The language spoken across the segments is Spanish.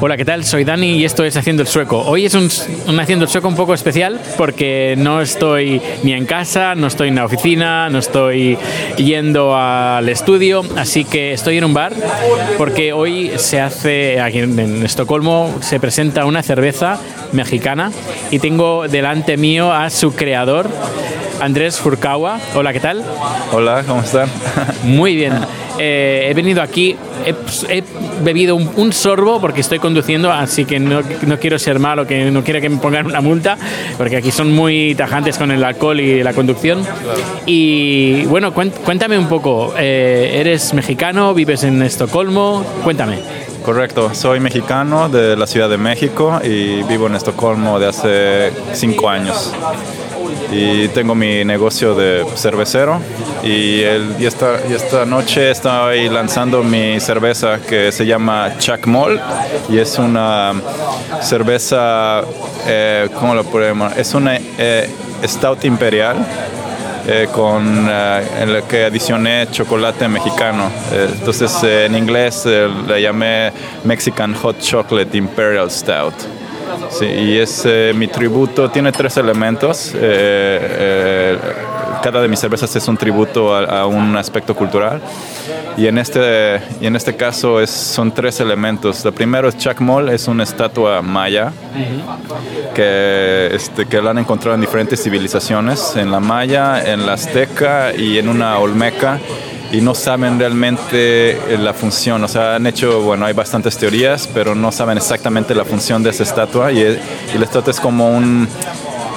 Hola, ¿qué tal? Soy Dani y esto es Haciendo el Sueco. Hoy es un, un, Haciendo el Sueco un poco especial porque no estoy ni en casa, no estoy en la oficina, no estoy yendo al estudio, así que estoy en un bar porque hoy se hace, aquí en Estocolmo, se presenta una cerveza mexicana y tengo delante mío a su creador, Andrés Furcawa. Hola, ¿qué tal? Hola, ¿cómo están? Muy bien. Eh, he venido aquí, he, bebido un, sorbo porque estoy conduciendo, así que no, no, quiero ser malo, que no quiero que me pongan una multa, porque aquí son muy tajantes con el alcohol y la conducción. Y bueno, cuéntame un poco, eh, ¿eres mexicano? ¿Vives en Estocolmo? Cuéntame. Correcto, soy mexicano de la Ciudad de México y vivo en Estocolmo de hace cinco años y tengo mi negocio de cervecero y, esta, y esta noche estoy lanzando mi cerveza que se llama Chuck Mall y es una cerveza, eh, ¿cómo lo podemos? Es una eh, Stout Imperial eh, con eh, en la que adicioné chocolate mexicano. entonces en inglés le llamé Mexican Hot Chocolate Imperial Stout. Sí, y es eh, mi tributo, tiene tres elementos. Eh, eh, cada de mis cervezas es un tributo a, un aspecto cultural. Y en este, y en este caso es, son tres elementos. El primero es Chacmol, es una estatua maya que, este, que la han encontrado en diferentes civilizaciones, en la maya, en la azteca y en una olmeca y no saben realmente eh, la función. O sea, han hecho, bueno, hay bastantes teorías, pero no saben exactamente la función de esa estatua. Y, y la estatua es como un,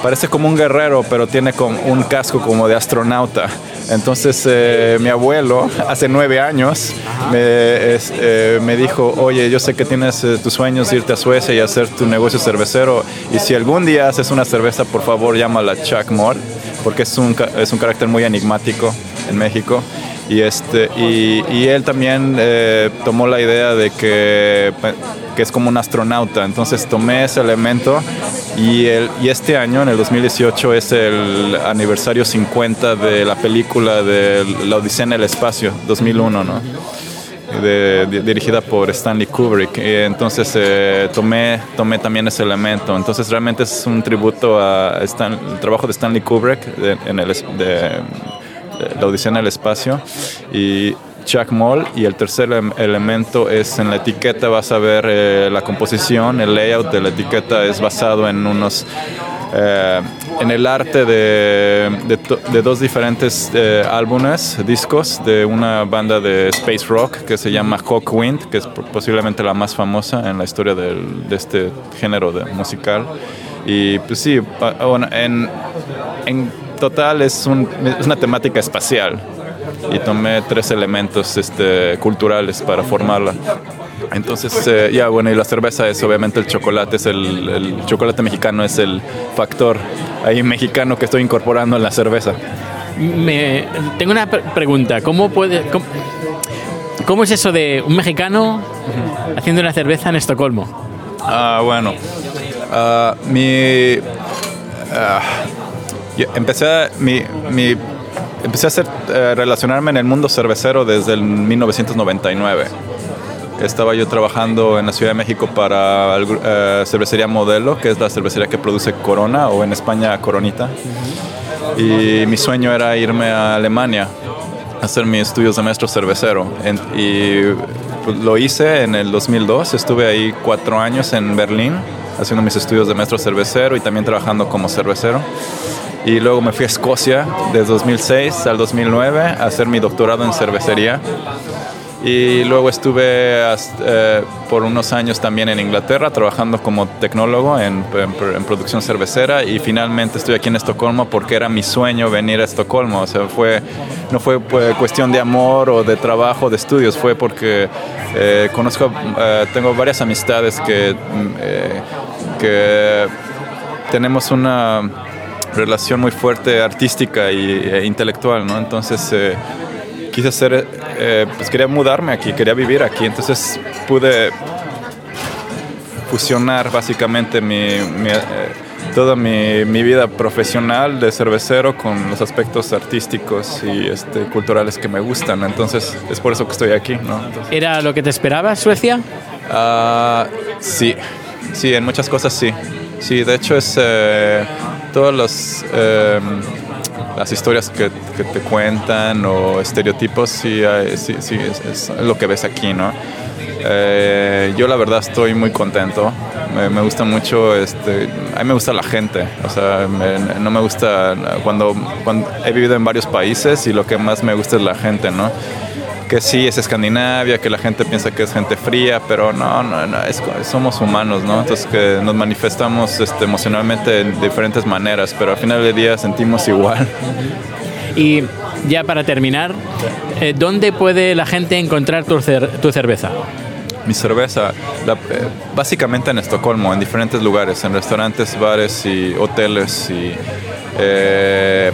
parece como un guerrero, pero tiene con un casco como de astronauta. Entonces eh, mi abuelo, hace nueve años, me, eh, me, dijo, oye, yo sé que tienes tus sueños irte a Suecia y hacer tu negocio cervecero, y si algún día haces una cerveza, por favor llámala Chuck Moore, porque es un, es un carácter muy enigmático en México. Y, este, y, él también eh, tomó la idea de que, que, es como un astronauta. Entonces tomé ese elemento y, el, y este año, en el 2018, es el aniversario 50 de la película de La Odisea en el Espacio, 2001, ¿no? dirigida por Stanley Kubrick. Y entonces eh, tomé, tomé también ese elemento. Entonces realmente es un tributo al trabajo de Stanley Kubrick en el, de, la Odisea en el espacio y Chuck Moll y el tercer elemento es en la etiqueta vas a ver eh, la composición, el layout de la etiqueta es basado en unos eh, en el arte de, de, dos diferentes eh, álbumes, discos de una banda de space rock que se llama Hawkwind, que es posiblemente la más famosa en la historia del, de este género de musical. Y pues sí, en, en total es, un, es una temática espacial y tomé tres elementos este, culturales para formarla. Entonces, eh, ya bueno, y la cerveza es obviamente el chocolate, es el, el, chocolate mexicano es el factor ahí mexicano que estoy incorporando en la cerveza. Me, tengo una pregunta, ¿cómo puede... Cómo, es eso de un mexicano haciendo una cerveza en Estocolmo? Ah, bueno, uh, mi... Uh, empecé a, mi, mi, empecé a hacer, eh, relacionarme en el mundo cervecero desde el 1999. Estaba yo trabajando en la Ciudad de México para uh, Cervecería Modelo, que es la cervecería que produce Corona o en España Coronita. Y mi sueño era irme a Alemania a hacer mis estudios de maestro cervecero. y pues, lo hice en el 2002. Estuve ahí cuatro años en Berlín haciendo mis estudios de maestro cervecero y también trabajando como cervecero y luego me fui a Escocia desde 2006 al 2009 a hacer mi doctorado en cervecería. Y luego estuve eh, por unos años también en Inglaterra trabajando como tecnólogo en, en, producción cervecera. Y finalmente estoy aquí en Estocolmo porque era mi sueño venir a Estocolmo. O sea, fue, no fue pues, cuestión de amor o de trabajo, de estudios, fue porque eh, conozco, eh, tengo varias amistades que, mm, que tenemos una relación muy fuerte artística y, e intelectual, ¿no? Entonces eh, quise hacer, eh, pues quería mudarme aquí, quería vivir aquí, entonces pude fusionar básicamente mi, mi, eh, toda mi, mi, vida profesional de cervecero con los aspectos artísticos y este, culturales que me gustan. Entonces es por eso que estoy aquí. ¿no? ¿Era lo que te esperabas, Suecia? Uh, sí, sí, en muchas cosas sí. Sí, de hecho es eh, todas las, eh, las historias que, que, te cuentan o estereotipos, sí, sí, sí es, es, lo que ves aquí, ¿no? Eh, yo la verdad estoy muy contento. Me, me, gusta mucho, este, a mí me gusta la gente. O sea, me, no me gusta cuando, cuando he vivido en varios países y lo que más me gusta es la gente, ¿no? Que sí es Escandinavia, que la gente piensa que es gente fría, pero no, no, no es, somos humanos, ¿no? Entonces que nos manifestamos este, emocionalmente de diferentes maneras, pero al final del día sentimos igual. Y ya para terminar, eh, ¿dónde puede la gente encontrar tu, cer tu cerveza? Mi cerveza, la, eh, básicamente en Estocolmo, en diferentes lugares, en restaurantes, bares y hoteles y... Eh,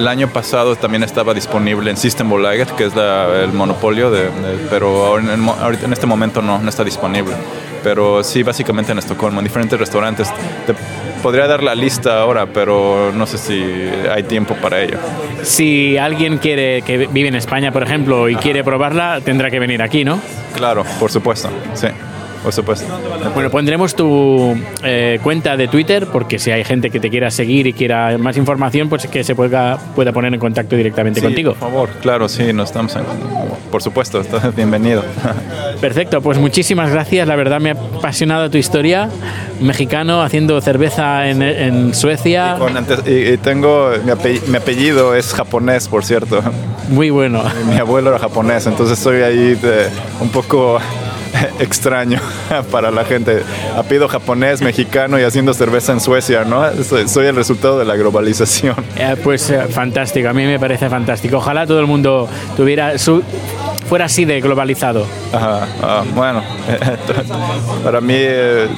el año pasado también estaba disponible en Systembolaget, que es la, el monopolio, de, de, pero en, ahorita, en este momento no, no está disponible. Pero sí, básicamente en Estocolmo, en diferentes restaurantes. Te podría dar la lista ahora, pero no sé si hay tiempo para ello. Si alguien quiere que vive en España, por ejemplo, y quiere probarla, tendrá que venir aquí, ¿no? Claro, por supuesto, sí. Por supuesto. Bueno, pondremos tu eh, cuenta de Twitter porque si hay gente que te quiera seguir y quiera más información, pues que se pueda, pueda poner en contacto directamente sí, contigo. Por favor, claro, sí, nos estamos en, por supuesto, estás bienvenido. Perfecto, pues muchísimas gracias, la verdad me ha apasionado tu historia. Mexicano haciendo cerveza en, en Suecia. Y, con antes, y, y tengo, mi apellido, mi apellido, es japonés, por cierto. Muy bueno. Mi abuelo era japonés, entonces estoy ahí de, un poco extraño para la gente. Apellido japonés, mexicano y haciendo cerveza en Suecia, ¿no? Soy, el resultado de la globalización. Eh, pues eh, fantástico, a mí me parece fantástico. Ojalá todo el mundo tuviera su fuera así de globalizado. Ajá, ah, bueno, para mí eh,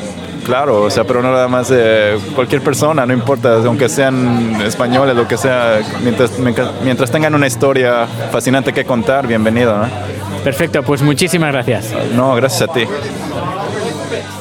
claro, o sea, pero no nada más eh, cualquier persona, no importa, aunque sean españoles, lo que sea, mientras, mientras tengan una historia fascinante que contar, bienvenido, ¿no? Perfecto, pues muchísimas gracias. No, gracias a ti.